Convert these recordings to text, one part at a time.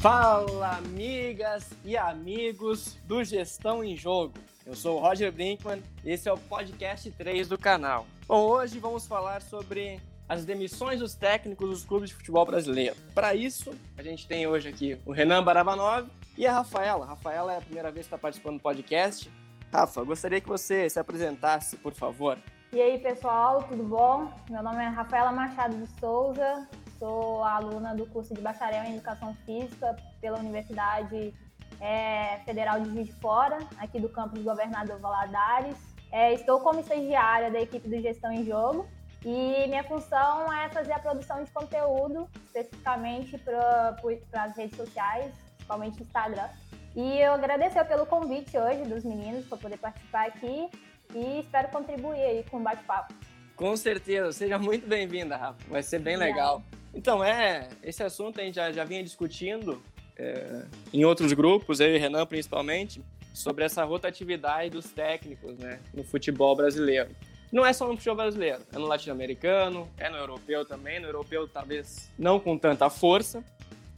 Fala, amigas e amigos do Gestão em Jogo. Eu sou o Roger Brinkman e esse é o podcast 3 do canal. Bom, hoje vamos falar sobre as demissões dos técnicos dos clubes de futebol brasileiro. Para isso, a gente tem hoje aqui o Renan Barabanov e a Rafaela. A Rafaela é a primeira vez que está participando do podcast. Rafa, gostaria que você se apresentasse, por favor. E aí, pessoal, tudo bom? Meu nome é Rafaela Machado de Souza, sou aluna do curso de Bacharel em Educação Física pela Universidade é, Federal de Juiz de Fora, aqui do campus Governador Valadares. É, estou como estagiária da equipe do Gestão em Jogo e minha função é fazer a produção de conteúdo, especificamente para as redes sociais, principalmente Instagram. E eu agradecer pelo convite hoje dos meninos para poder participar aqui e espero contribuir aí com o bate-papo. Com certeza, seja muito bem-vinda, Rafa. Vai ser bem legal. Então, é, esse assunto a gente já, já vinha discutindo é, em outros grupos, eu e Renan principalmente, sobre essa rotatividade dos técnicos né, no futebol brasileiro. Não é só no futebol brasileiro, é no latino-americano, é no europeu também. No europeu, talvez não com tanta força,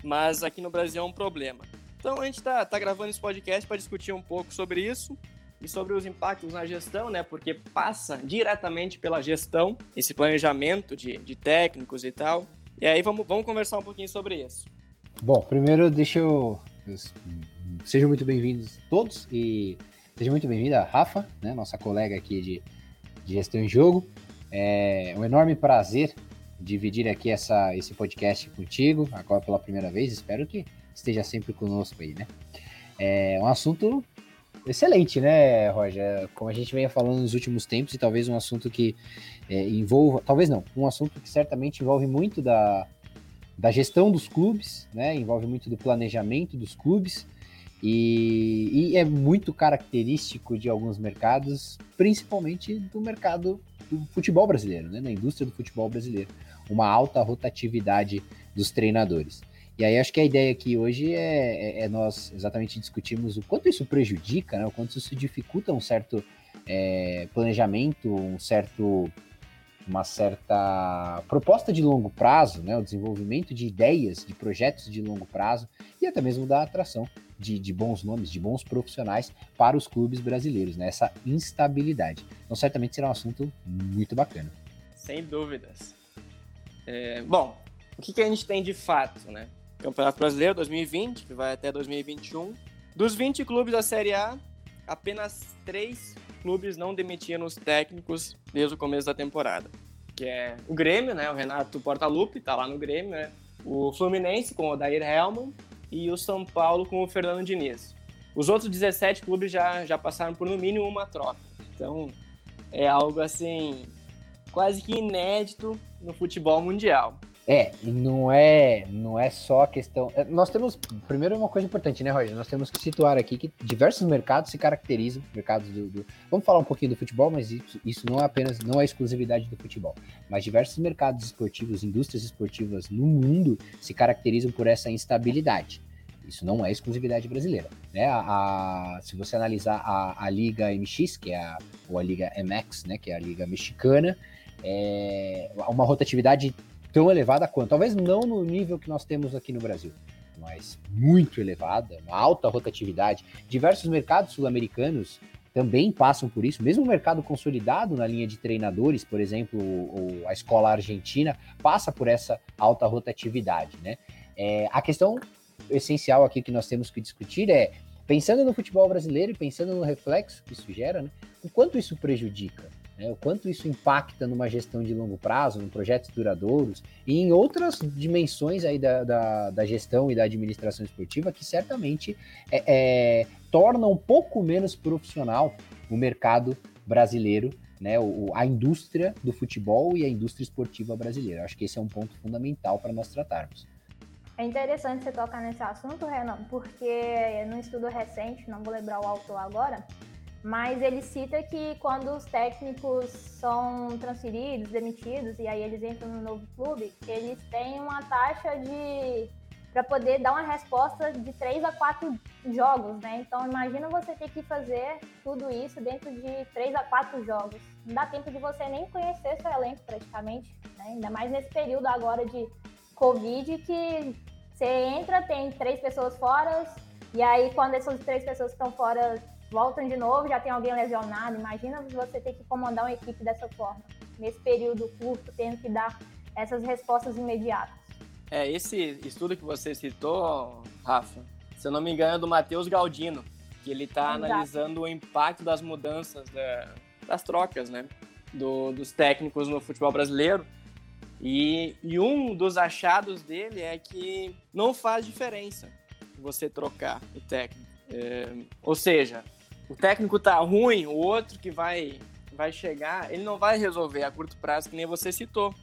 mas aqui no Brasil é um problema. Então a gente está tá gravando esse podcast para discutir um pouco sobre isso e sobre os impactos na gestão, né? Porque passa diretamente pela gestão, esse planejamento de, de técnicos e tal. E aí vamos, vamos conversar um pouquinho sobre isso. Bom, primeiro deixa eu. Sejam muito bem-vindos todos e seja muito bem-vinda, Rafa, né, nossa colega aqui de, de gestão em jogo. É um enorme prazer dividir aqui essa, esse podcast contigo, agora pela primeira vez. Espero que esteja sempre conosco aí, né? É um assunto excelente, né, Roger? Como a gente vem falando nos últimos tempos, e talvez um assunto que é, envolva, talvez não, um assunto que certamente envolve muito da, da gestão dos clubes, né? Envolve muito do planejamento dos clubes. E, e, é muito característico de alguns mercados, principalmente do mercado do futebol brasileiro, né? na indústria do futebol brasileiro, uma alta rotatividade dos treinadores. E aí acho que a ideia aqui hoje é, é, é nós exatamente discutirmos o quanto isso prejudica, né, o quanto isso dificulta um certo é, planejamento, um certo uma certa proposta de longo prazo, né, o desenvolvimento de ideias, de projetos de longo prazo e até mesmo da atração de, de bons nomes, de bons profissionais para os clubes brasileiros, né, essa instabilidade. Então certamente será um assunto muito bacana. Sem dúvidas. É, bom, o que, que a gente tem de fato, né? Campeonato Brasileiro 2020, que vai até 2021. Dos 20 clubes da Série A, apenas três clubes não demitiram os técnicos desde o começo da temporada. Que é o Grêmio, né? O Renato Portaluppi tá lá no Grêmio, né? O Fluminense com o Odair Helman e o São Paulo com o Fernando Diniz. Os outros 17 clubes já, já passaram por no mínimo uma troca. Então, é algo assim quase que inédito no futebol mundial. É, não é, não é só a questão. É, nós temos, primeiro, uma coisa importante, né, Roger? Nós temos que situar aqui que diversos mercados se caracterizam, mercados do, do vamos falar um pouquinho do futebol, mas isso, isso não é apenas, não é exclusividade do futebol. Mas diversos mercados esportivos, indústrias esportivas no mundo se caracterizam por essa instabilidade. Isso não é exclusividade brasileira. Né? A, a, se você analisar a, a Liga MX, que é a, ou a Liga MX, né, que é a Liga Mexicana, é uma rotatividade tão elevada quanto. Talvez não no nível que nós temos aqui no Brasil, mas muito elevada, uma alta rotatividade. Diversos mercados sul-americanos também passam por isso, mesmo o mercado consolidado na linha de treinadores, por exemplo, a escola argentina, passa por essa alta rotatividade, né? É, a questão essencial aqui que nós temos que discutir é, pensando no futebol brasileiro e pensando no reflexo que isso gera, né, o quanto isso prejudica né, o quanto isso impacta numa gestão de longo prazo, em projetos duradouros e em outras dimensões aí da, da, da gestão e da administração esportiva que certamente é, é, torna um pouco menos profissional o mercado brasileiro, né, o, a indústria do futebol e a indústria esportiva brasileira. Acho que esse é um ponto fundamental para nós tratarmos. É interessante você tocar nesse assunto, Renan, porque num estudo recente, não vou lembrar o autor agora, mas ele cita que quando os técnicos são transferidos, demitidos, e aí eles entram no novo clube, eles têm uma taxa de. para poder dar uma resposta de três a quatro jogos, né? Então imagina você ter que fazer tudo isso dentro de três a quatro jogos. Não dá tempo de você nem conhecer seu elenco praticamente, né? Ainda mais nesse período agora de Covid que Você entra, tem três pessoas fora, e aí quando essas três pessoas estão fora voltam de novo, já tem alguém lesionado. Imagina você ter que comandar uma equipe dessa forma, nesse período curto, tendo que dar essas respostas imediatas. É, esse estudo que você citou, Rafa, se eu não me engano, é do Matheus Galdino, que ele está analisando o impacto das mudanças da, das trocas, né, do, dos técnicos no futebol brasileiro. E, e um dos achados dele é que não faz diferença você trocar o técnico. É, ou seja, o técnico tá ruim, o outro que vai, vai chegar, ele não vai resolver a curto prazo, que nem você citou.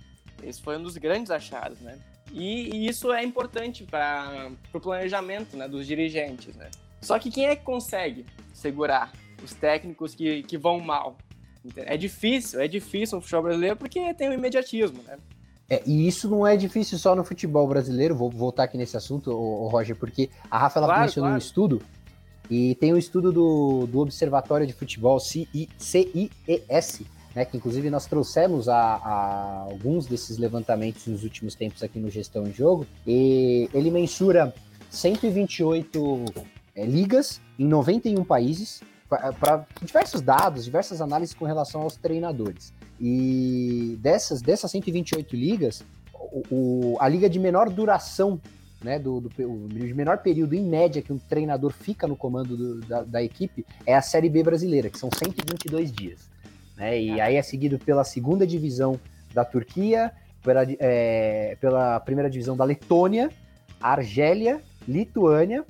Esse foi um dos grandes achados, né? E, e isso é importante para o planejamento né, dos dirigentes, né? Só que quem é que consegue segurar os técnicos que, que vão mal? É difícil, é difícil no futebol brasileiro porque tem o imediatismo, né? É, e isso não é difícil só no futebol brasileiro, vou voltar aqui nesse assunto, ô, ô Roger, porque a Rafa ela claro, mencionou claro. um estudo, e tem um estudo do, do Observatório de Futebol, CIES, né, que inclusive nós trouxemos a, a, alguns desses levantamentos nos últimos tempos aqui no Gestão em Jogo, e ele mensura 128 é, ligas em 91 países, para diversos dados, diversas análises com relação aos treinadores. E dessas, dessas 128 ligas, o, o, a liga de menor duração, né, do, do, de menor período em média que um treinador fica no comando do, da, da, equipe é a Série B brasileira, que são 122 dias. Né, e aí é seguido pela segunda divisão da Turquia, pela, é, pela primeira divisão da Letônia, Argélia, Lituânia.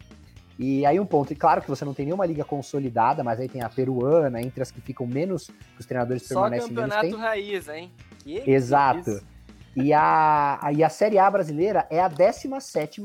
E aí um ponto, e claro que você não tem nenhuma liga consolidada, mas aí tem a peruana, entre as que ficam menos, que os treinadores Só permanecem menos. Só campeonato raiz, hein? Que Exato. Que e a, e a Série A brasileira é a 17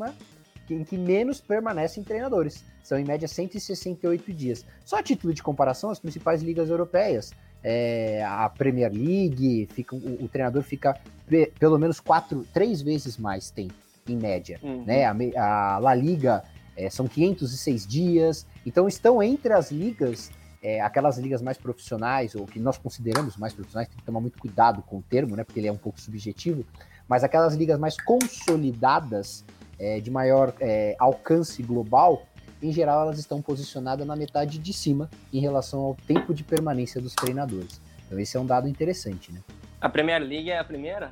em que menos permanecem treinadores. São em média 168 dias. Só a título de comparação, as principais ligas europeias é, a Premier League, fica, o, o treinador fica pre, pelo menos quatro, três vezes mais tempo, em média. Uhum. Né? A, a, La Liga é, são 506 dias, então estão entre as ligas, é, aquelas ligas mais profissionais, ou que nós consideramos mais profissionais, tem que tomar muito cuidado com o termo, né, porque ele é um pouco subjetivo, mas aquelas ligas mais consolidadas, é, de maior é, alcance global, em geral, elas estão posicionadas na metade de cima em relação ao tempo de permanência dos treinadores. Então, esse é um dado interessante, né? A Premier League é a primeira?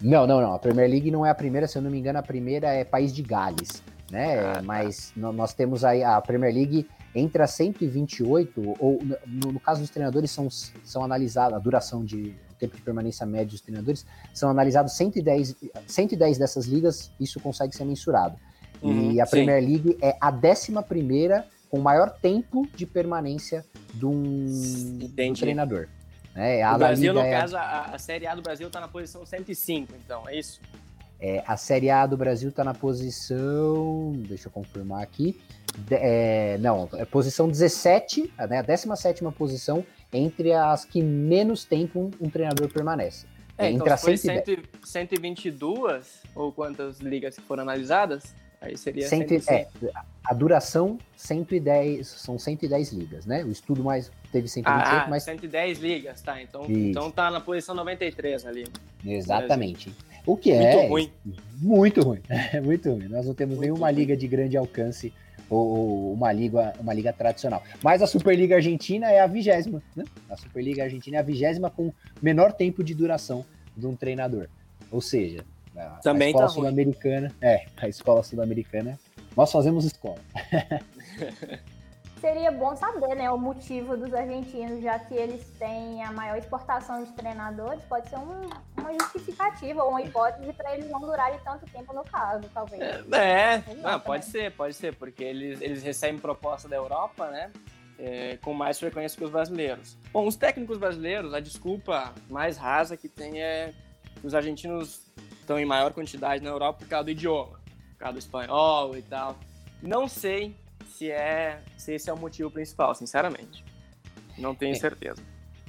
Não, não, não. A Premier League não é a primeira, se eu não me engano, a primeira é País de Gales, né? Ah, tá. Mas nós temos aí a Premier League entre as 128, ou no, no, caso dos treinadores, são, são analisadas, a duração de tempo de permanência médio dos treinadores, são analisados 110, 110 dessas ligas, isso consegue ser mensurado. Uhum, e a Premier sim. League é a décima primeira com maior tempo de permanência de um, um treinador. É, o Brasil, no é... caso, a, a, Série A do Brasil está na posição 105, então, é isso? É, a Série A do Brasil está na posição. Deixa eu confirmar aqui. De, é, não, é posição 17, né, a 17 posição entre as que menos tempo um, um treinador permanece. É, entre então, as foi 110... 122, ou quantas ligas foram analisadas? Aí seria Cento, é, a duração 110, são 110 ligas, né? O estudo mais teve 128, ah, mas 110 ligas, tá? Então, então tá na posição 93 ali. Exatamente. O que muito é ruim. muito ruim. muito ruim. Nós não temos muito nenhuma ruim. liga de grande alcance ou uma liga, uma liga tradicional. Mas a Superliga Argentina é a vigésima, né? A Superliga Argentina é a vigésima com menor tempo de duração de um treinador. Ou seja, a, Também a escola tá sul-americana. É, a escola sul-americana. Nós fazemos escola. Seria bom saber, né, o motivo dos argentinos, já que eles têm a maior exportação de treinadores, pode ser um, uma justificativa ou uma hipótese para eles não durarem tanto tempo no caso, talvez. É, é. Não, pode ser, pode ser, porque eles, eles recebem proposta da Europa, né? É, com mais frequência que os brasileiros. Bom, os técnicos brasileiros, a desculpa mais rasa que tem é que os argentinos estão em maior quantidade na Europa por causa do idioma, por causa do espanhol e tal. Não sei se é se esse é o motivo principal, sinceramente. Não tenho é. certeza.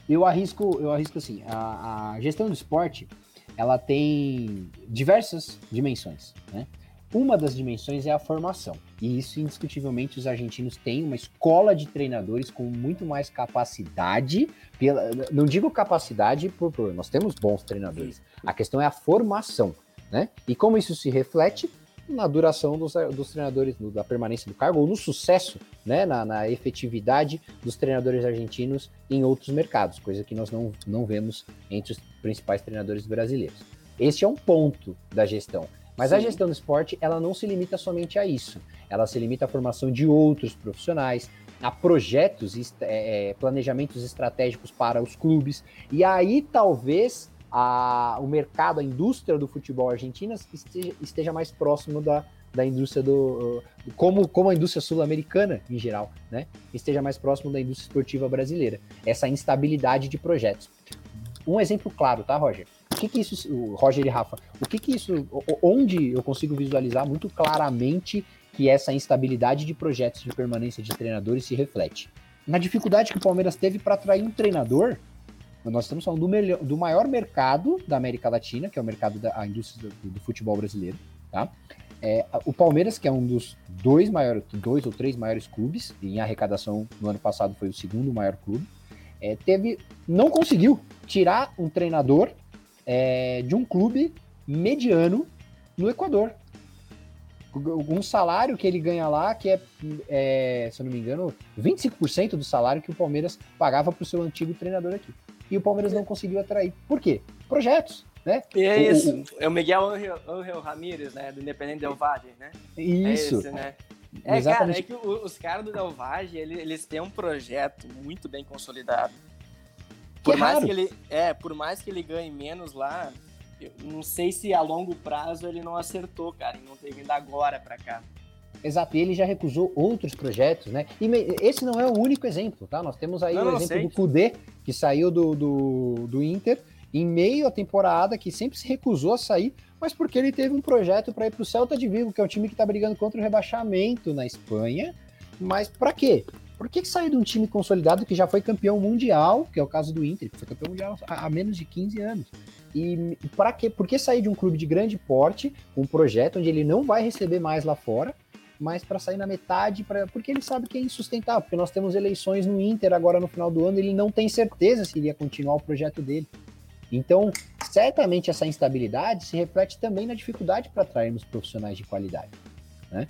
Eu arrisco, eu arrisco assim, a, a gestão do esporte, ela tem diversas dimensões, né? Uma das dimensões é a formação. E isso, indiscutivelmente, os argentinos têm uma escola de treinadores com muito mais capacidade. Pela, não digo capacidade por, por. Nós temos bons treinadores. A questão é a formação. Né? E como isso se reflete na duração dos, dos treinadores, da permanência do cargo, ou no sucesso, né, na, na, efetividade dos treinadores argentinos em outros mercados, coisa que nós não, não vemos entre os principais treinadores brasileiros. Este é um ponto da gestão. Mas Sim. a gestão do esporte, ela não se limita somente a isso. Ela se limita à formação de outros profissionais, a projetos, é, planejamentos estratégicos para os clubes. E aí, talvez, a, o mercado, a indústria do futebol argentino esteja, esteja mais próximo da, da indústria do, do. como, como a indústria sul-americana em geral, né? Esteja mais próximo da indústria esportiva brasileira. Essa instabilidade de projetos. Um exemplo claro, tá, Roger? O que, que isso, o Roger e Rafa, o que, que isso, onde eu consigo visualizar muito claramente que essa instabilidade de projetos de permanência de treinadores se reflete? Na dificuldade que o Palmeiras teve para atrair um treinador nós estamos falando do, melhor, do maior mercado da América Latina, que é o mercado da indústria do, do, futebol brasileiro, tá? É, o Palmeiras, que é um dos dois maiores, dois ou três maiores clubes, em arrecadação no ano passado foi o segundo maior clube, é, teve, não conseguiu tirar um treinador é, de um clube mediano no Equador. Um salário que ele ganha lá, que é, é se eu não me engano, 25% do salário que o Palmeiras pagava para o seu antigo treinador aqui e o Palmeiras não conseguiu atrair. Por quê? Projetos. Né? E é o, isso, o, é o Miguel Angel, Angel Ramírez, né, do Independente Del Valle, né? Isso. É esse, né? É, Exatamente. cara, é que os caras do Del Valle, eles, têm um projeto muito bem consolidado. Por que mais raro. que ele, é, por mais que ele ganhe menos lá, eu não sei se a longo prazo ele não acertou, cara, e não ter vindo agora para cá. Exato, e ele já recusou outros projetos, né? E esse não é o único exemplo, tá? Nós temos aí não, o exemplo sei. do Kudê, que saiu do, do, do Inter em meio à temporada, que sempre se recusou a sair, mas porque ele teve um projeto para ir para o Celta de Vigo, que é um time que está brigando contra o rebaixamento na Espanha. Mas para quê? Por que, que sair de um time consolidado que já foi campeão mundial, que é o caso do Inter, que foi campeão mundial há, há menos de 15 anos? E para quê? Por que sair de um clube de grande porte, um projeto onde ele não vai receber mais lá fora, mas para sair na metade, pra, porque ele sabe que é insustentável, porque nós temos eleições no Inter agora no final do ano, ele não tem certeza se iria continuar o projeto dele. Então, certamente essa instabilidade se reflete também na dificuldade para atrairmos profissionais de qualidade, né?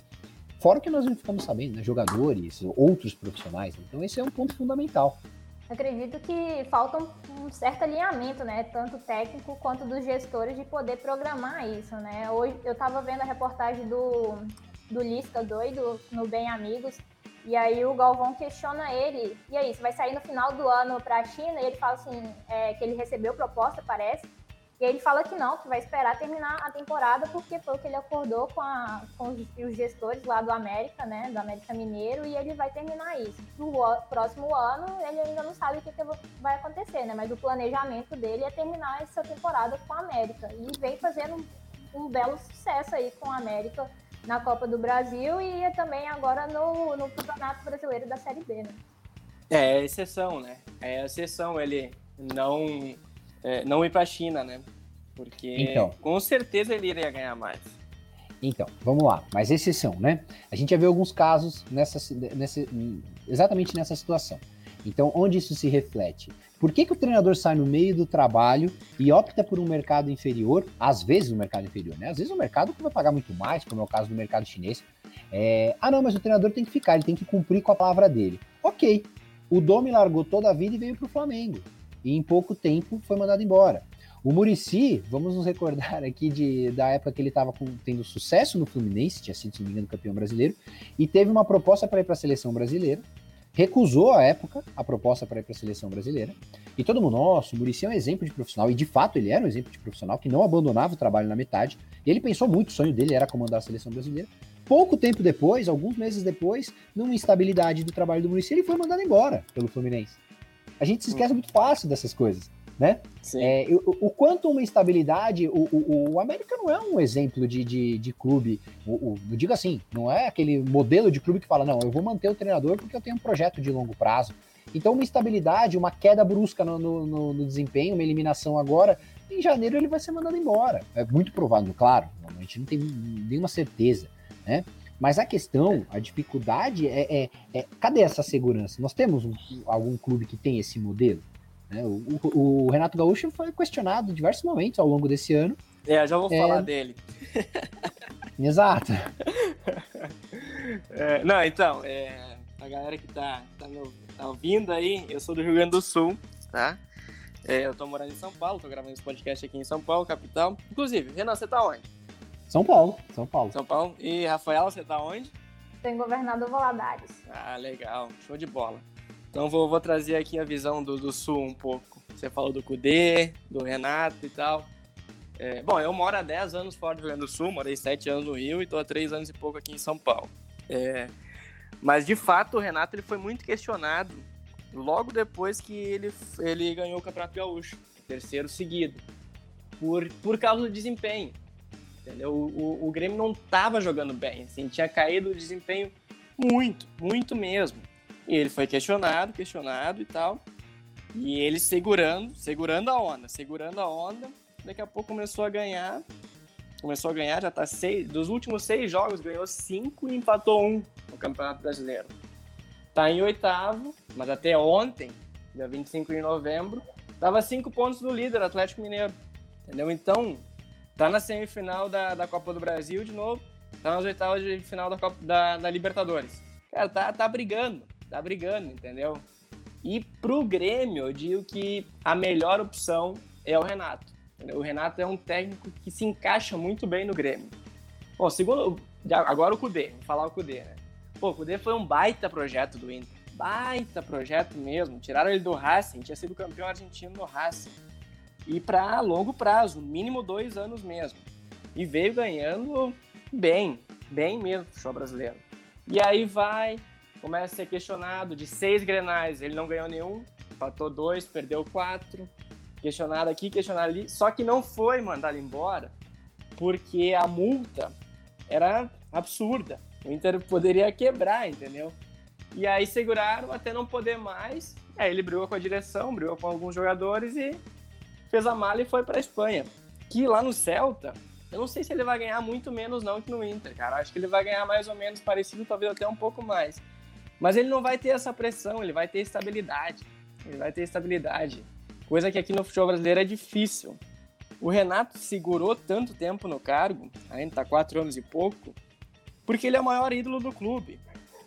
Fora que nós não ficamos sabendo, né? jogadores, outros profissionais. Então, esse é um ponto fundamental. Acredito que falta um certo alinhamento, né? Tanto técnico quanto dos gestores de poder programar isso, né? Hoje eu estava vendo a reportagem do do Lisca doido no Bem Amigos. E aí o Galvão questiona ele, e aí, você vai sair no final do ano para a China? E ele fala assim, é, que ele recebeu proposta, parece. E aí ele fala que não, que vai esperar terminar a temporada, porque foi o que ele acordou com, a, com os gestores lá do América, né, do América Mineiro, e ele vai terminar isso. No próximo ano, ele ainda não sabe o que, que vai acontecer, né, mas o planejamento dele é terminar essa temporada com a América. E vem fazendo um, um belo sucesso aí com a América na Copa do Brasil e também agora no, no Campeonato Brasileiro da Série B, né? É, é exceção, né? É exceção ele não, é, não ir para a China, né? Porque então, com certeza ele iria ganhar mais. Então, vamos lá, mas exceção, né? A gente já viu alguns casos nessa, nessa, exatamente nessa situação. Então, onde isso se reflete? Por que, que o treinador sai no meio do trabalho e opta por um mercado inferior? Às vezes um mercado inferior, né? Às vezes um mercado que vai pagar muito mais, como é o caso do mercado chinês. É... Ah, não, mas o treinador tem que ficar, ele tem que cumprir com a palavra dele. Ok, o Domi largou toda a vida e veio para o Flamengo. E em pouco tempo foi mandado embora. O Murici, vamos nos recordar aqui de, da época que ele estava tendo sucesso no Fluminense, tinha sido, se não me engano, campeão brasileiro, e teve uma proposta para ir para a seleção brasileira recusou à época a proposta para ir para a seleção brasileira. E todo mundo, nossa, o Murici é um exemplo de profissional, e de fato ele era um exemplo de profissional que não abandonava o trabalho na metade. E ele pensou muito, o sonho dele era comandar a seleção brasileira. Pouco tempo depois, alguns meses depois, numa instabilidade do trabalho do Murici, ele foi mandado embora pelo Fluminense. A gente se esquece muito fácil dessas coisas né? É, o, o, quanto uma instabilidade, o, o, o, América não é um exemplo de, de, de clube, o, eu digo assim, não é aquele modelo de clube que fala, não, eu vou manter o treinador porque eu tenho um projeto de longo prazo. Então, uma instabilidade, uma queda brusca no, no, no, no desempenho, uma eliminação agora, em janeiro ele vai ser mandado embora. É muito provável, claro, a gente não tem nenhuma certeza, né? Mas a questão, a dificuldade é, é, é cadê essa segurança? Nós temos um, algum clube que tem esse modelo? Né? O, o, o, Renato Gaúcho foi questionado em diversos momentos ao longo desse ano. É, já vou é... falar dele. Exato. é, não, então, é, a galera que tá, tá, no, tá, ouvindo aí, eu sou do Rio Grande do Sul, tá? É, eu tô morando em São Paulo, tô gravando esse podcast aqui em São Paulo, capital. Inclusive, Renan, você tá onde? São Paulo, São Paulo. São Paulo. E Rafaela, você tá onde? Tô em Governador Valadares. Ah, legal, show de bola. Então vou, vou trazer aqui a visão do, do Sul um pouco. Você falou do Cudê, do Renato e tal. É, bom, eu moro há 10 anos fora do Rio Grande do Sul, morei 7 anos no Rio e estou há 3 anos e pouco aqui em São Paulo. É, mas, de fato, o Renato ele foi muito questionado logo depois que ele, ele ganhou o Campeonato Gaúcho, terceiro seguido, por, por causa do desempenho. Entendeu? O, o, o Grêmio não estava jogando bem, assim, tinha caído o desempenho muito, muito mesmo. E ele foi questionado, questionado e tal. E ele segurando, segurando a onda, segurando a onda. Daqui a pouco começou a ganhar. Começou a ganhar, já tá seis. Dos últimos seis jogos, ganhou cinco e empatou um no Campeonato Brasileiro. Tá em oitavo, mas até ontem, dia 25 de novembro, tava cinco pontos do líder, Atlético Mineiro. Entendeu? Então, tá na semifinal da, da Copa do Brasil de novo, tá nas oitavas de final da, Copa, da, da Libertadores. Cara, tá, tá brigando, tá brigando, entendeu? E pro Grêmio, eu digo que a melhor opção é o Renato. O Renato é um técnico que se encaixa muito bem no Grêmio. Bom, segundo. Agora o Cudê, vou falar o Cudê, né? Pô, o Cudê foi um baita projeto do Inter. Baita projeto mesmo. Tiraram ele do Racing, tinha sido campeão argentino no Racing. E para longo prazo, mínimo dois anos mesmo. E veio ganhando bem, bem mesmo o show brasileiro. E aí vai, começa a ser questionado de seis grenais, ele não ganhou nenhum, empatou dois, perdeu quatro, questionado aqui, questionado ali, só que não foi mandado embora porque a multa era absurda. O Inter poderia quebrar, entendeu? E aí seguraram até não poder mais. Aí ele brigou com a direção, brigou com alguns jogadores e fez a mala e foi para a Espanha. Que lá no Celta, eu não sei se ele vai ganhar muito menos não que no Inter, cara. Acho que ele vai ganhar mais ou menos parecido, talvez até um pouco mais. Mas ele não vai ter essa pressão, ele vai ter estabilidade. Ele vai ter estabilidade. Coisa que aqui no futebol brasileiro é difícil. O Renato segurou tanto tempo no cargo, ainda está quatro anos e pouco, porque ele é o maior ídolo do clube.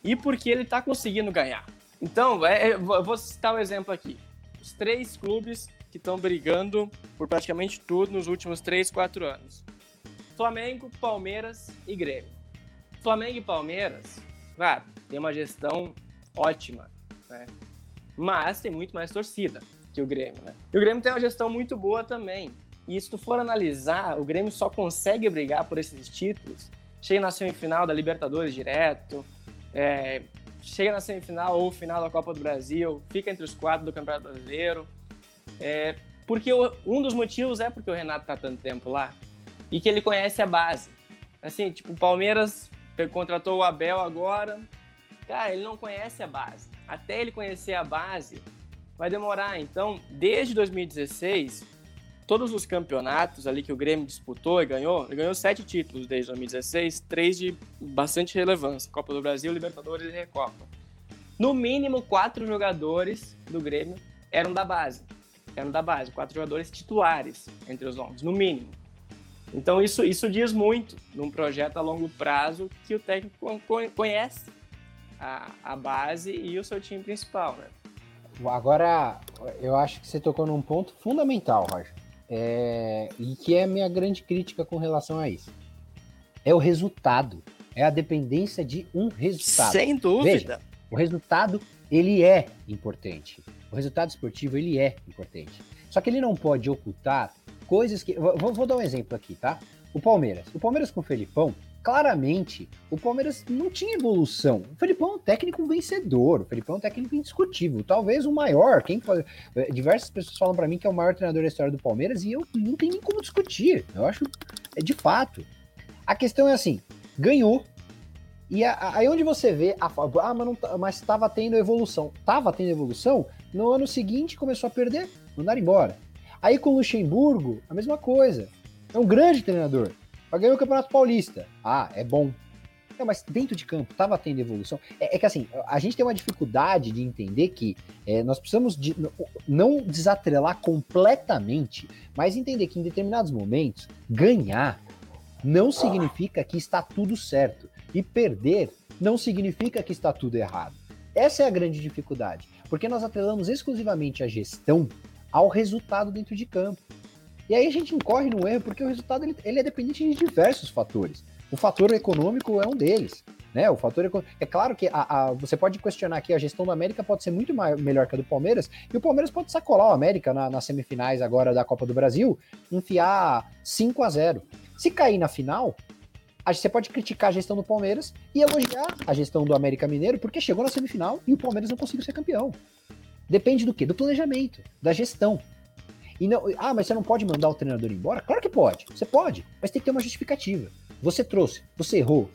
E porque ele está conseguindo ganhar. Então, é, é, vou citar um exemplo aqui. Os três clubes que estão brigando por praticamente tudo nos últimos três, quatro anos. Flamengo, Palmeiras e Grêmio. Flamengo e Palmeiras, claro, tem uma gestão ótima, né? Mas tem muito mais torcida que o Grêmio, né? E o Grêmio tem uma gestão muito boa também. E se tu for analisar, o Grêmio só consegue brigar por esses títulos. Chega na semifinal da Libertadores direto, é, chega na semifinal ou final da Copa do Brasil, fica entre os quatro do Campeonato Brasileiro. É, porque o, um dos motivos é porque o Renato tá tanto tempo lá e que ele conhece a base. Assim, tipo, o Palmeiras contratou o Abel agora. Cara, ele não conhece a base. Até ele conhecer a base, vai demorar. Então, desde 2016, todos os campeonatos ali que o Grêmio disputou e ganhou, ele ganhou sete títulos desde 2016, três de bastante relevância: Copa do Brasil, Libertadores e Recopa. No mínimo, quatro jogadores do Grêmio eram da base. Eram da base, quatro jogadores titulares entre os homens, no mínimo. Então, isso, isso diz muito num projeto a longo prazo que o técnico conhece a, a base e o seu time principal, né? Agora, eu acho que você tocou num ponto fundamental, Roger. É, e que é a minha grande crítica com relação a isso. É o resultado. É a dependência de um resultado. Sem dúvida. Veja, o resultado, ele é importante. O resultado esportivo, ele é importante. Só que ele não pode ocultar coisas que. Vou, vou dar um exemplo aqui, tá? O Palmeiras. O Palmeiras com o Felipão, claramente, o Palmeiras não tinha evolução. O Felipão é um técnico vencedor, o Felipão é um técnico indiscutível, talvez o maior. Quem eh, diversas pessoas falam para mim que é o maior treinador da história do Palmeiras e eu não tenho nem como discutir. Eu acho é de fato. A questão é assim, ganhou. E aí onde você vê a ah, mas não, tá, mas estava tendo evolução. Tava tendo evolução, no ano seguinte começou a perder, mandaram embora. Aí com o Luxemburgo, a mesma coisa. É um grande treinador ganhou o Campeonato Paulista. Ah, é bom. Não, mas dentro de campo estava tendo evolução. É, é, que assim, a gente tem uma dificuldade de entender que é, nós precisamos de, não desatrelar completamente, mas entender que em determinados momentos, ganhar não significa que está tudo certo. E perder não significa que está tudo errado. Essa é a grande dificuldade, porque nós atrelamos exclusivamente a gestão ao resultado dentro de campo. E aí a gente incorre no erro porque o resultado ele, ele é dependente de diversos fatores. O fator econômico é um deles. Né? O fator é claro que a, a, você pode questionar aqui a gestão do América pode ser muito maior, melhor que a do Palmeiras e o Palmeiras pode sacolar o América na, nas semifinais agora da Copa do Brasil, enfiar 5 a 0. Se cair na final, você pode criticar a gestão do Palmeiras e elogiar a gestão do América Mineiro porque chegou na semifinal e o Palmeiras não conseguiu ser campeão. Depende do quê? Do planejamento, da gestão. E não, ah, mas você não pode mandar o treinador embora? Claro que pode. Você pode, mas tem que ter uma justificativa. Você trouxe, você errou,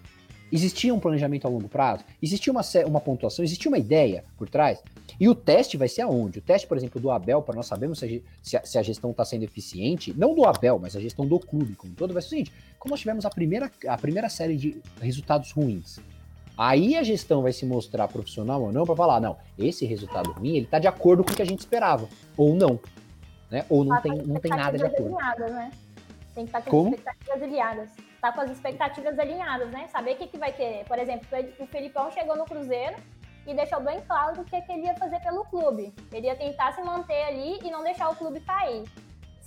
Existia um planejamento a longo prazo? Existia uma, uma pontuação? Existia uma ideia por trás? E o teste vai ser aonde? O teste, por exemplo, do Abel, para nós sabermos se a, se a gestão está sendo eficiente, não do Abel, mas a gestão do clube como todo, vai ser o seguinte: como nós tivemos a primeira, a primeira série de resultados ruins, aí a gestão vai se mostrar profissional ou não para falar, não, esse resultado ruim, ele está de acordo com o que a gente esperava, ou não. Né? Ou não, ah, tem, não tem nada de acordo. Alinhadas, né? Tem que estar com Como? expectativas alinhadas tá com as expectativas alinhadas, né? Saber o que, que vai querer. Por exemplo, o Felipão chegou no Cruzeiro e deixou bem claro o que, que ele ia fazer pelo clube. Ele ia tentar se manter ali e não deixar o clube cair.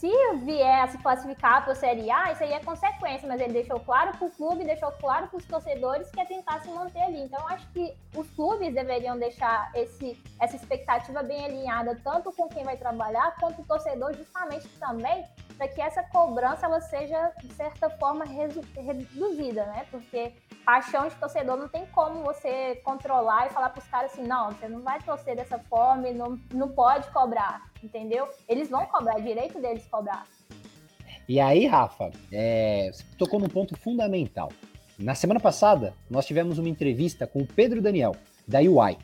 Se vier a se classificar para a Série A, isso aí é consequência, mas ele deixou claro para o clube, deixou claro para os torcedores que é tentar se manter ali. Então, acho que os clubes deveriam deixar esse, essa expectativa bem alinhada, tanto com quem vai trabalhar, quanto o torcedor, justamente também para que essa cobrança ela seja, de certa forma, reduzida, né? Porque paixão de torcedor não tem como você controlar e falar para os caras assim, não, você não vai torcer dessa forma e não, não pode cobrar, entendeu? Eles vão cobrar, é direito deles cobrar. E aí, Rafa, é, você tocou num ponto fundamental. Na semana passada, nós tivemos uma entrevista com o Pedro Daniel, da UI.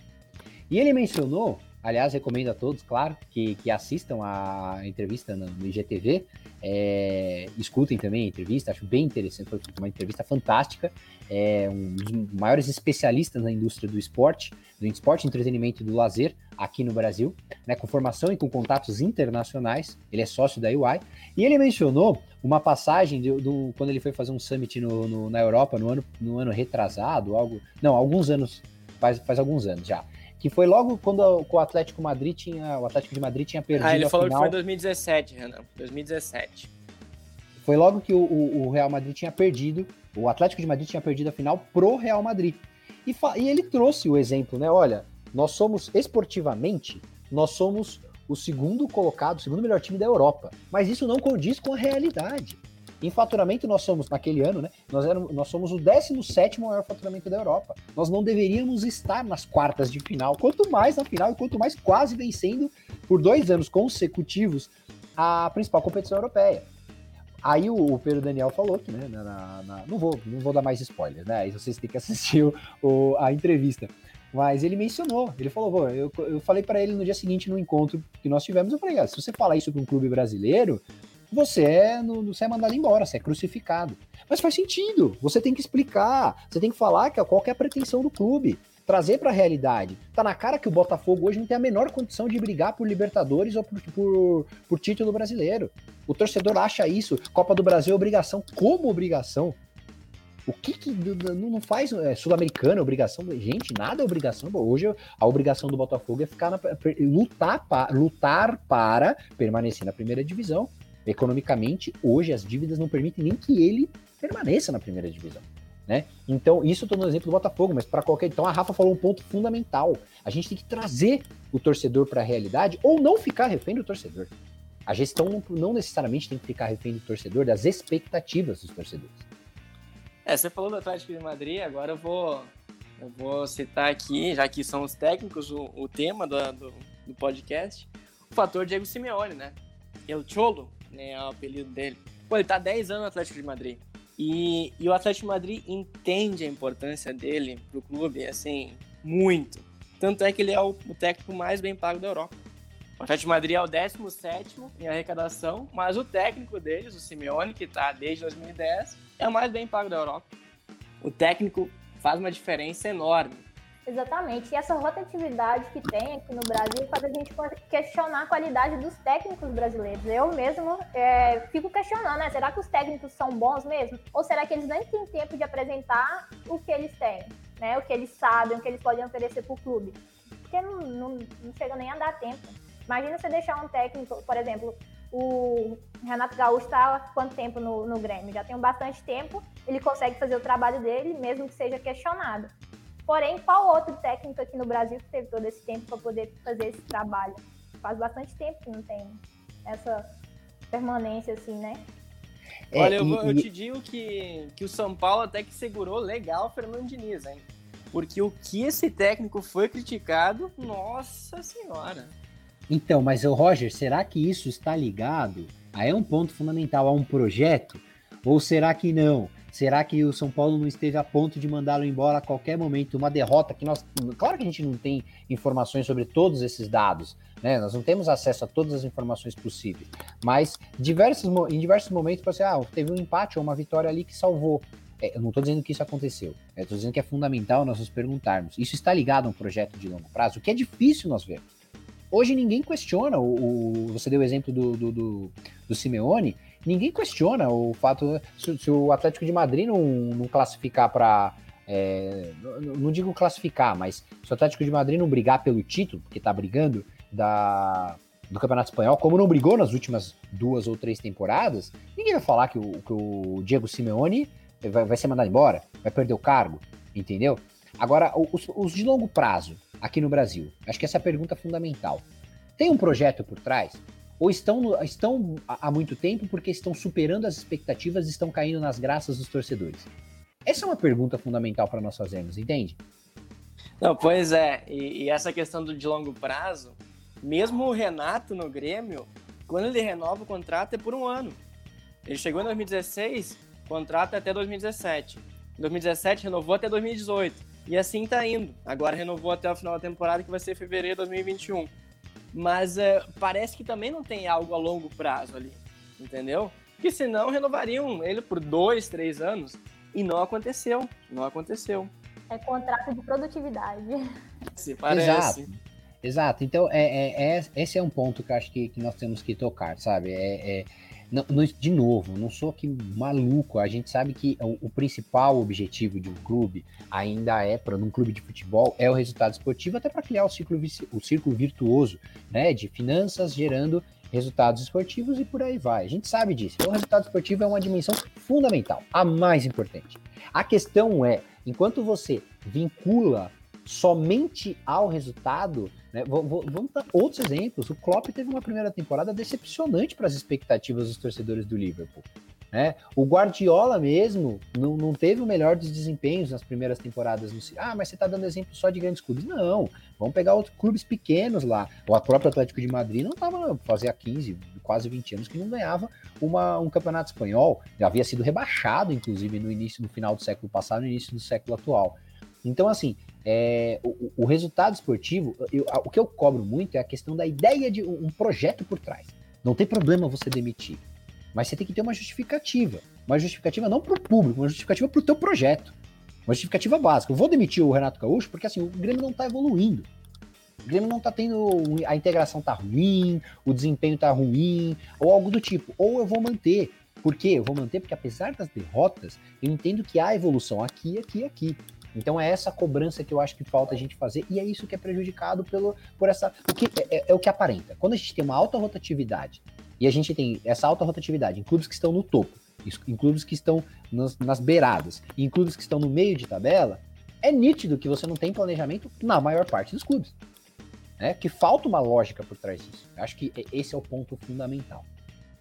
E ele mencionou Aliás, recomendo a todos, claro, que, que assistam a entrevista no, no IGTV. É, escutem também a entrevista, acho bem interessante. Foi uma entrevista fantástica. É um dos maiores especialistas na indústria do esporte, do esporte, entretenimento e do lazer aqui no Brasil, né, com formação e com contatos internacionais. Ele é sócio da UI. E ele mencionou uma passagem do, do quando ele foi fazer um summit no, no, na Europa no ano, no ano retrasado, algo. Não, alguns anos, faz, faz alguns anos já que foi logo quando o Atlético Madrid tinha, o Atlético de Madrid tinha perdido Ah, ele falou final. que foi 2017, Renan, 2017. Foi logo que o, o, Real Madrid tinha perdido, o Atlético de Madrid tinha perdido a final pro Real Madrid. E, e ele trouxe o exemplo, né? Olha, nós somos esportivamente, nós somos o segundo colocado, o segundo melhor time da Europa. Mas isso não condiz com a realidade. Em faturamento, nós somos, naquele ano, né? Nós, éramos, nós somos o 17 maior faturamento da Europa. Nós não deveríamos estar nas quartas de final, quanto mais na final e quanto mais quase vencendo por dois anos consecutivos a principal competição europeia. Aí o, o Pedro Daniel falou que, né, na, na, não, vou, não vou dar mais spoilers, né? Aí vocês têm que assistir o, o, a entrevista. Mas ele mencionou, ele falou, eu, eu falei para ele no dia seguinte no encontro que nós tivemos, eu falei, ah, se você falar isso para um clube brasileiro, você é, você é mandado embora, você é crucificado. Mas faz sentido, você tem que explicar, você tem que falar que qual que é a pretensão do clube, trazer para a realidade. Tá na cara que o Botafogo hoje não tem a menor condição de brigar por Libertadores ou por, por, por título brasileiro. O torcedor acha isso, Copa do Brasil é obrigação, como obrigação? O que, que não faz é, sul-americana obrigação? Gente, nada é obrigação. Hoje a obrigação do Botafogo é ficar na, lutar, lutar para permanecer na primeira divisão. Economicamente, hoje as dívidas não permitem nem que ele permaneça na primeira divisão. Né? Então, isso eu estou no exemplo do Botafogo, mas para qualquer. Então, a Rafa falou um ponto fundamental. A gente tem que trazer o torcedor para a realidade ou não ficar refém do torcedor. A gestão não, necessariamente tem que ficar refém do torcedor, das expectativas dos torcedores. É, você falou do Atlético de Madrid, agora eu vou, eu vou citar aqui, já que são os técnicos, o, o tema do, do, do podcast, o fator Diego Simeone, né? El Cholo, né? É o apelido dele. Pô, ele tá 10 anos no Atlético de Madrid. E, e o Atlético de Madrid entende a importância dele pro clube, assim, muito. Tanto é que ele é o, o técnico mais bem pago da Europa. O Atlético de Madrid é o 17 em arrecadação, mas o técnico deles, o Simeone, que está desde 2010, é o mais bem pago da Europa. O técnico faz uma diferença enorme. Exatamente. E essa rotatividade que tem aqui no Brasil faz a gente questionar a qualidade dos técnicos brasileiros. Eu mesmo é, fico questionando, né? Será que os técnicos são bons mesmo? Ou será que eles nem têm tempo de apresentar o que eles têm, né? O que eles sabem, o que eles podem oferecer para o clube? Porque não, não, não chega nem a dar tempo. Imagina você deixar um técnico, por exemplo, o Renato Gaúcho está quanto tempo no, no Grêmio? Já tem bastante tempo, ele consegue fazer o trabalho dele, mesmo que seja questionado. Porém, qual outro técnico aqui no Brasil que teve todo esse tempo para poder fazer esse trabalho? Faz bastante tempo que não tem essa permanência assim, né? É, Olha, eu, e, eu, te digo que, que o São Paulo até que segurou legal o Fernando Diniz, hein? Porque o que esse técnico foi criticado, nossa senhora. Então, mas o Roger, será que isso está ligado? Aí é um ponto fundamental a um projeto? Ou será que não? Será que o São Paulo não esteve a ponto de mandá-lo embora a qualquer momento? Uma derrota que nós. Claro que a gente não tem informações sobre todos esses dados, né? Nós não temos acesso a todas as informações possíveis. Mas diversos, em diversos momentos pode ser, ah, teve um empate ou uma vitória ali que salvou. É, eu não estou dizendo que isso aconteceu. estou dizendo que é fundamental nós nos perguntarmos. Isso está ligado a um projeto de longo prazo, o que é difícil nós vermos. Hoje ninguém questiona, o, o você deu o exemplo do, do, do, do, Simeone, ninguém questiona o fato, se, se o Atlético de Madrid não, não classificar para. É, não, não, digo classificar, mas se o Atlético de Madrid não brigar pelo título, porque está brigando da, do Campeonato Espanhol, como não brigou nas últimas duas ou três temporadas, ninguém vai falar que o, que o Diego Simeone vai, vai ser mandado embora, vai perder o cargo, entendeu? Agora, os, os de longo prazo, aqui no Brasil? Acho que essa é a pergunta fundamental. Tem um projeto por trás? Ou estão, estão há muito tempo porque estão superando as expectativas e estão caindo nas graças dos torcedores? Essa é uma pergunta fundamental para nós fazermos, entende? Não, pois é, e, e, essa questão do de longo prazo, mesmo o Renato no Grêmio, quando ele renova o contrato é por um ano. Ele chegou em 2016, contrato é até 2017. Em 2017 renovou até 2018. E assim tá indo. Agora renovou até o final da temporada, que vai ser fevereiro de 2021. Mas é, parece que também não tem algo a longo prazo ali, entendeu? Porque senão renovariam ele por dois, três anos. E não aconteceu. Não aconteceu. É contrato de produtividade. Se parece. Exato. Exato. Então, é, é, é, esse é um ponto que eu acho que, que nós temos que tocar, sabe? É, é não, não, de novo, não sou aqui maluco. A gente sabe que o, o principal objetivo de um clube ainda é, para um clube de futebol, é o resultado esportivo, até para criar o ciclo, o círculo virtuoso, né? De finanças gerando resultados esportivos e por aí vai. A gente sabe disso. Então, o resultado esportivo é uma dimensão fundamental, a mais importante. A questão é, enquanto você vincula somente ao resultado, né? Vamos dar outros exemplos. O Klopp teve uma primeira temporada decepcionante para as expectativas dos torcedores do Liverpool. Né? O Guardiola mesmo não, não teve o melhor dos desempenhos nas primeiras temporadas. No... Ah, mas você está dando exemplo só de grandes clubes. Não, vamos pegar outros clubes pequenos lá. O próprio Atlético de Madrid não estava, fazia 15, quase 20 anos que não ganhava uma, um campeonato espanhol. Já havia sido rebaixado, inclusive, no início, no final do século passado, no início do século atual. Então, assim, é, o, o, resultado esportivo, eu, o que eu cobro muito é a questão da ideia de um projeto por trás. Não tem problema você demitir, mas você tem que ter uma justificativa. Uma justificativa não para o público, uma justificativa para o teu projeto. Uma justificativa básica. Eu vou demitir o Renato Gaúcho porque assim, o Grêmio não está evoluindo. O Grêmio não está tendo. A integração tá ruim, o desempenho tá ruim, ou algo do tipo. Ou eu vou manter. Por quê? Eu vou manter porque, apesar das derrotas, eu entendo que há evolução aqui, aqui, aqui. Então é essa cobrança que eu acho que falta a gente fazer e é isso que é prejudicado pelo, por essa. O que, é, é, é o que aparenta. Quando a gente tem uma alta rotatividade e a gente tem essa alta rotatividade em clubes que estão no topo, em clubes que estão nas, nas beiradas em clubes que estão no meio de tabela, é nítido que você não tem planejamento na maior parte dos clubes. Né? Que falta uma lógica por trás disso. Eu acho que esse é o ponto fundamental.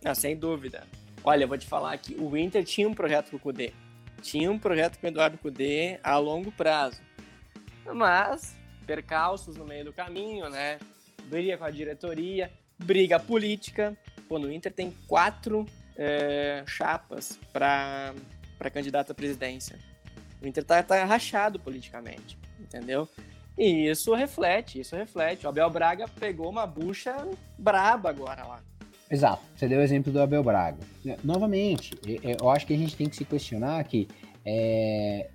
Ah, sem dúvida. Olha, eu vou te falar que o Inter tinha um projeto com o Kudê tinha um projeto com o Eduardo Cudê a longo prazo. Mas, percalços no meio do caminho, né? Briga com a diretoria, briga política. Pô, no Inter tem quatro é, chapas para candidato à presidência. O Inter tá, tá rachado politicamente, entendeu? E isso reflete, isso reflete. O Abel Braga pegou uma bucha braba agora lá. Exato. Você deu o exemplo do Abel Braga. Novamente, eu acho que a gente tem que se questionar que, é...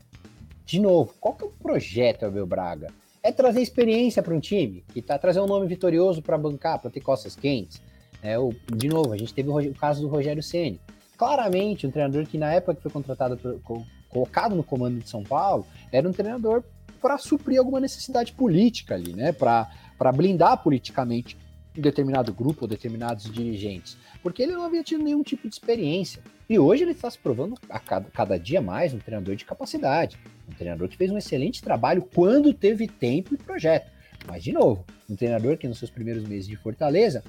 de novo, qual que é o projeto Abel Braga? é trazer experiência para um time, que tá trazer um nome vitorioso para bancar, para ter costas quentes. É, o, de novo, a gente teve o, o caso do Rogério Ceni. Claramente, um treinador que na época que foi contratado, por, colocado no comando de São Paulo, era um treinador para suprir alguma necessidade política ali, né? Para blindar politicamente determinado grupo ou determinados dirigentes. Porque ele não havia tido nenhum tipo de experiência. E hoje ele está se provando a cada, cada dia mais um treinador de capacidade. Um treinador que fez um excelente trabalho quando teve tempo e projeto. Mas, de novo, um treinador que nos seus primeiros meses de Fortaleza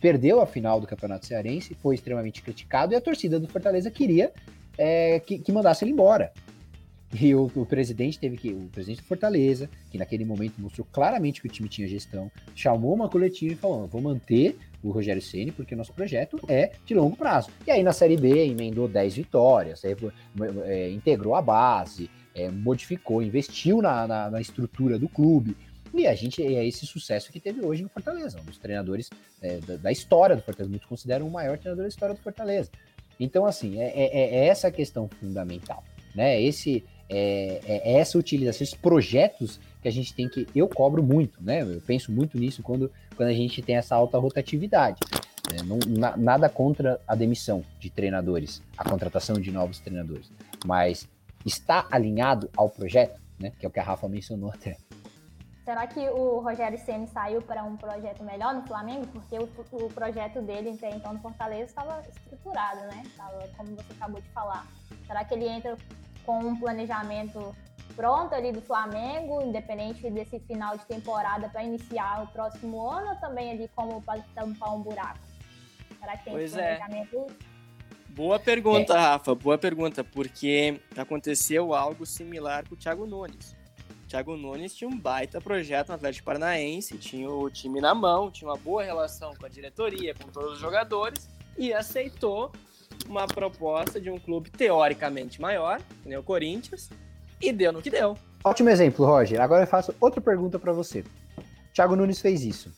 perdeu a final do Campeonato Cearense, foi extremamente criticado e a torcida do Fortaleza queria é, que, que, mandasse ele embora. E o, o, presidente teve que, o presidente do Fortaleza, que naquele momento mostrou claramente que o time tinha gestão, chamou uma coletiva e falou: vou manter o Rogério Ceni porque o nosso projeto é de longo prazo. E aí na Série B emendou 10 vitórias, é, integrou a base, é, modificou, investiu na, na, na, estrutura do clube. E a gente é esse sucesso que teve hoje no Fortaleza, um dos treinadores é, da, da, história do Fortaleza. Muitos consideram o maior treinador da história do Fortaleza. Então, assim, é, é, é essa a questão fundamental. Né? Esse, é, é, essa utilização, esses projetos que a gente tem que. Eu cobro muito, né? Eu penso muito nisso quando, quando a gente tem essa alta rotatividade. Né? Não, na, nada contra a demissão de treinadores, a contratação de novos treinadores. Mas está alinhado ao projeto, né? Que é o que a Rafa mencionou até. Será que o Rogério Ceni saiu para um projeto melhor no Flamengo? Porque o, o projeto dele, então, no Fortaleza, estava estruturado, né? Estava, como você acabou de falar. Será que ele entra com um planejamento pronto ali do Flamengo, independente desse final de temporada para iniciar o próximo ano, ou também ali como para tampar um buraco? Será que tem pois esse é. planejamento? É. Boa pergunta, é. Rafa, boa pergunta, porque aconteceu algo similar com o Thiago Nunes. O Thiago Nunes tinha um baita projeto no Atlético Paranaense, tinha o time na mão, tinha uma boa relação com a diretoria, com todos os jogadores, e aceitou uma proposta de um clube teoricamente maior, nem o Corinthians, e deu no que deu. Ótimo exemplo, Roger. Agora eu faço outra pergunta para você. Thiago Nunes fez isso.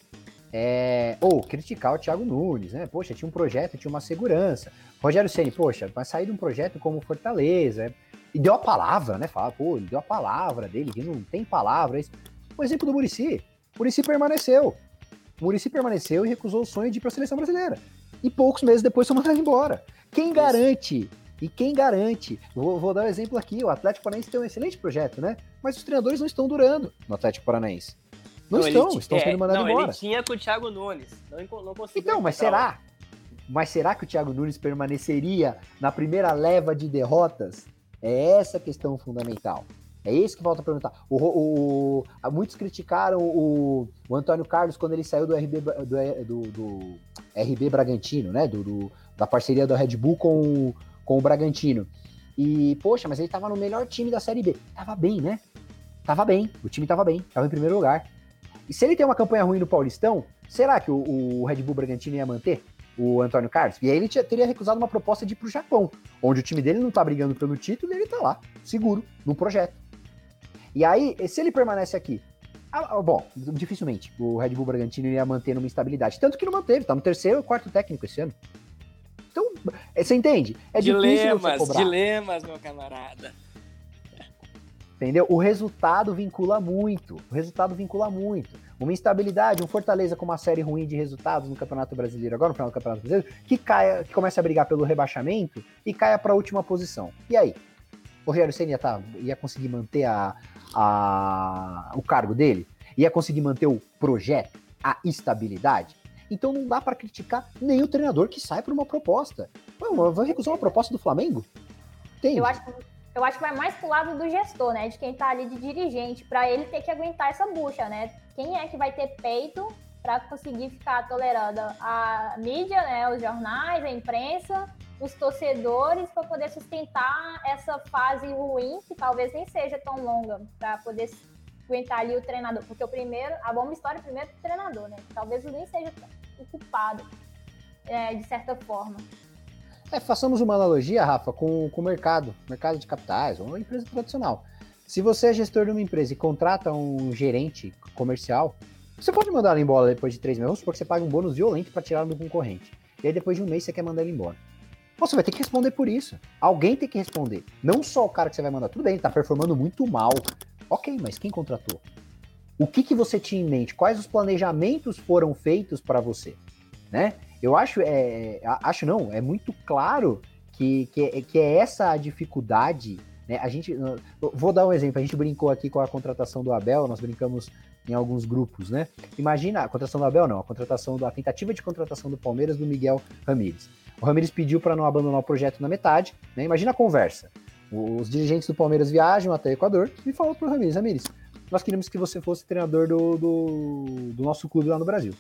É... Ou criticar o Thiago Nunes, né? Poxa, tinha um projeto, tinha uma segurança. Rogério Ceni, poxa, vai sair de um projeto como Fortaleza. E deu a palavra, né? Fala, pô, ele deu a palavra dele, que não tem palavras. O exemplo do Murici. Murici permaneceu. Murici permaneceu e recusou o sonho de ir para a seleção brasileira. E poucos meses depois foi mandado embora. Quem garante e quem garante? Vou, vou, dar um exemplo aqui: o Atlético Paranaense tem um excelente projeto, né? Mas os treinadores não estão durando no Atlético Paranaense. Não, não estão, ele, estão é, sendo mandados embora. Ele tinha com o Thiago Nunes, não, não conseguiu. Então, mas será? Mas será que o Thiago Nunes permaneceria na primeira leva de derrotas? É essa a questão fundamental. É isso que falta perguntar. O, o, o, muitos criticaram o, o, Antônio Carlos quando ele saiu do RB, do, do, do RB Bragantino, né? Do, da parceria do Red Bull com, com o Bragantino. E, poxa, mas ele tava no melhor time da Série B. Tava bem, né? Tava bem. O time tava bem. Tava em primeiro lugar. E se ele tem uma campanha ruim no Paulistão, será que o, o Red Bull Bragantino ia manter o Antônio Carlos? E aí ele teria recusado uma proposta de ir pro Japão, onde o time dele não tá brigando pelo título e ele tá lá, seguro, no projeto. E aí, se ele permanece aqui, ah, ah, bom, dificilmente o Red Bull Bragantino ia manter uma estabilidade. Tanto que não manteve, tá no terceiro ou quarto técnico esse ano. Então, é, você entende? É dilemas, dilemas, meu camarada. Entendeu? O resultado vincula muito. O resultado vincula muito. Uma instabilidade, um Fortaleza com uma série ruim de resultados no Campeonato Brasileiro, agora no final do Campeonato Brasileiro, que caia, que comece a brigar pelo rebaixamento e caia para a última posição. E aí? O Rogério Senna ia, tá, ia conseguir manter a, a, o cargo dele? Ia conseguir manter o projeto, a estabilidade? Então não dá para criticar nem o treinador que sai por uma proposta. vai recusar uma proposta do Flamengo? Tem. Eu acho, eu acho que vai mais pro lado do gestor, né? De quem tá ali de dirigente, para ele ter que aguentar essa bucha, né? Quem é que vai ter peito para conseguir ficar tolerando a mídia, né? Os jornais, a imprensa, os torcedores, para poder sustentar essa fase ruim, que talvez nem seja tão longa, para poder aguentar ali o treinador. Porque o primeiro, a bomba história primeiro do treinador, né? Talvez nem seja o culpado, é, de certa forma. É, façamos uma analogia, Rafa, com, com o mercado, mercado de capitais, ou uma empresa tradicional. Se você é gestor de uma empresa e contrata um gerente comercial, você pode mandar ele embora depois de três meses. Vamos supor que você paga um bônus violento para tirar do concorrente. E aí depois de um mês você quer mandar ele embora. Você vai ter que responder por isso. Alguém tem que responder. Não só o cara que você vai mandar. Tudo bem, ele tá performando muito mal. Ok, mas quem contratou? O que, que você tinha em mente? Quais os planejamentos foram feitos para você? Né? Eu acho, é, acho não, é muito claro que, que, é, que é essa a dificuldade. Né? A gente, vou dar um exemplo. A gente brincou aqui com a contratação do Abel. Nós brincamos em alguns grupos, né? Imagina a contratação do Abel, não, a contratação da tentativa de contratação do Palmeiras do Miguel Ramírez. O Ramírez pediu para não abandonar o projeto na metade, né? Imagina a conversa. Os dirigentes do Palmeiras viajam até o Equador e falam para o Ramírez, Ramírez, nós queríamos que você fosse treinador do, do, do nosso clube lá no Brasil.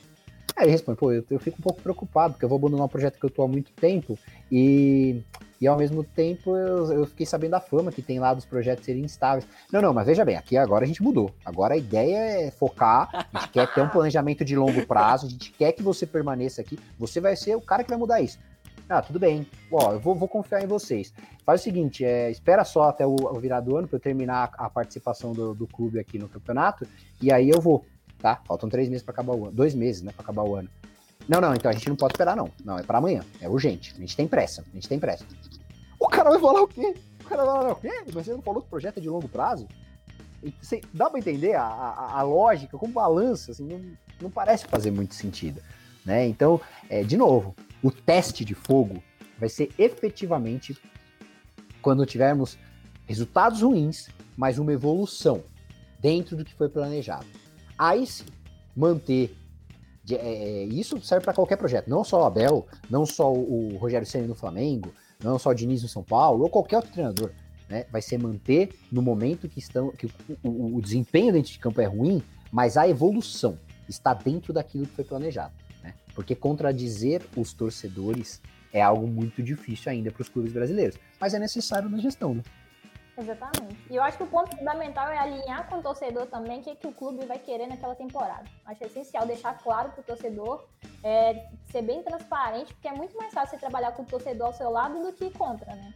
Aí ele responde, pô, eu, eu, fico um pouco preocupado, porque eu vou abandonar um projeto que eu tô há muito tempo e, e ao mesmo tempo eu, eu fiquei sabendo da fama que tem lá dos projetos serem instáveis. Não, não, mas veja bem, aqui agora a gente mudou. Agora a ideia é focar, a gente quer ter um planejamento de longo prazo, a gente quer que você permaneça aqui, você vai ser o cara que vai mudar isso. Ah, tudo bem. Ó, eu vou, vou confiar em vocês. Faz o seguinte, é, espera só até o, o virar do ano para eu terminar a, a participação do, do clube aqui no campeonato, e aí eu vou tá? Faltam três meses para acabar o ano. Dois meses, né, para acabar o ano. Não, não, então a gente não pode esperar, não. Não, é para amanhã. É urgente. A gente tem pressa. A gente tem pressa. O cara vai falar o quê? O cara vai falar o quê? Você não falou que o projeto é de longo prazo? Dá para entender a, a, a, lógica, como balança, assim, não, não parece fazer muito sentido. Né? Então, é, de novo, o teste de fogo vai ser efetivamente quando tivermos resultados ruins, mas uma evolução dentro do que foi planejado. Aí sim, manter. É, é, isso serve para qualquer projeto, não só o Abel, não só o, o Rogério Senna no Flamengo, não só o Diniz no São Paulo, ou qualquer outro treinador. Né? Vai ser manter no momento que, estão, que o, o, o desempenho dentro de campo é ruim, mas a evolução está dentro daquilo que foi planejado. Né? Porque contradizer os torcedores é algo muito difícil ainda para os clubes brasileiros, mas é necessário na gestão. Né? Exatamente. E eu acho que o ponto fundamental é alinhar com o torcedor também o que, que o clube vai querer naquela temporada. Acho essencial deixar claro para o torcedor, é, ser bem transparente, porque é muito mais fácil você trabalhar com o torcedor ao seu lado do que contra, né?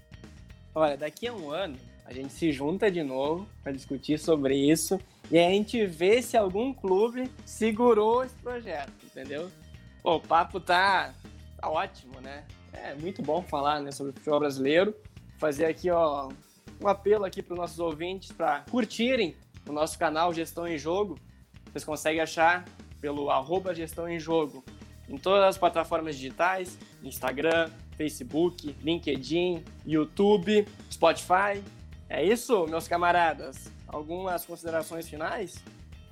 Olha, daqui a um ano a gente se junta de novo para discutir sobre isso e a gente vê se algum clube segurou esse projeto, entendeu? O papo tá, tá ótimo, né? É muito bom falar né, sobre o futebol brasileiro. Fazer aqui, ó, um apelo aqui para os nossos ouvintes para curtirem o nosso canal Gestão em Jogo. Vocês conseguem achar pelo arroba Gestão em Jogo em todas as plataformas digitais, Instagram, Facebook, LinkedIn, YouTube, Spotify. É isso, meus camaradas? Algumas considerações finais?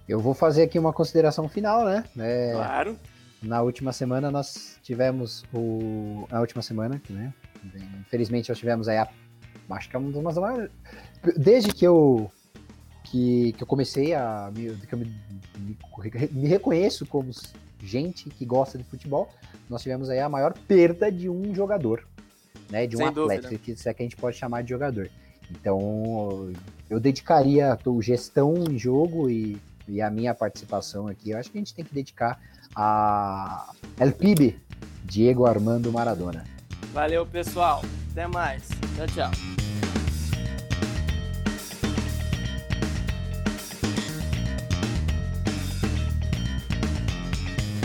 Eu vou fazer aqui uma consideração final, né? É, claro. Na última semana nós tivemos o. A última semana, né? Infelizmente nós tivemos aí a acho que é uma das maiores. Desde que eu que, que eu comecei a me, que eu me, me, me, reconheço como gente que gosta de futebol, nós tivemos aí a maior perda de um jogador, né? De um Sem atleta, dúvida. que, se é que a gente pode chamar de jogador. Então, eu dedicaria a gestão em jogo e, e a minha participação aqui. Eu acho que a gente tem que dedicar a El Pibe, Diego Armando Maradona. Valeu, pessoal. Até mais. Tchau, tchau.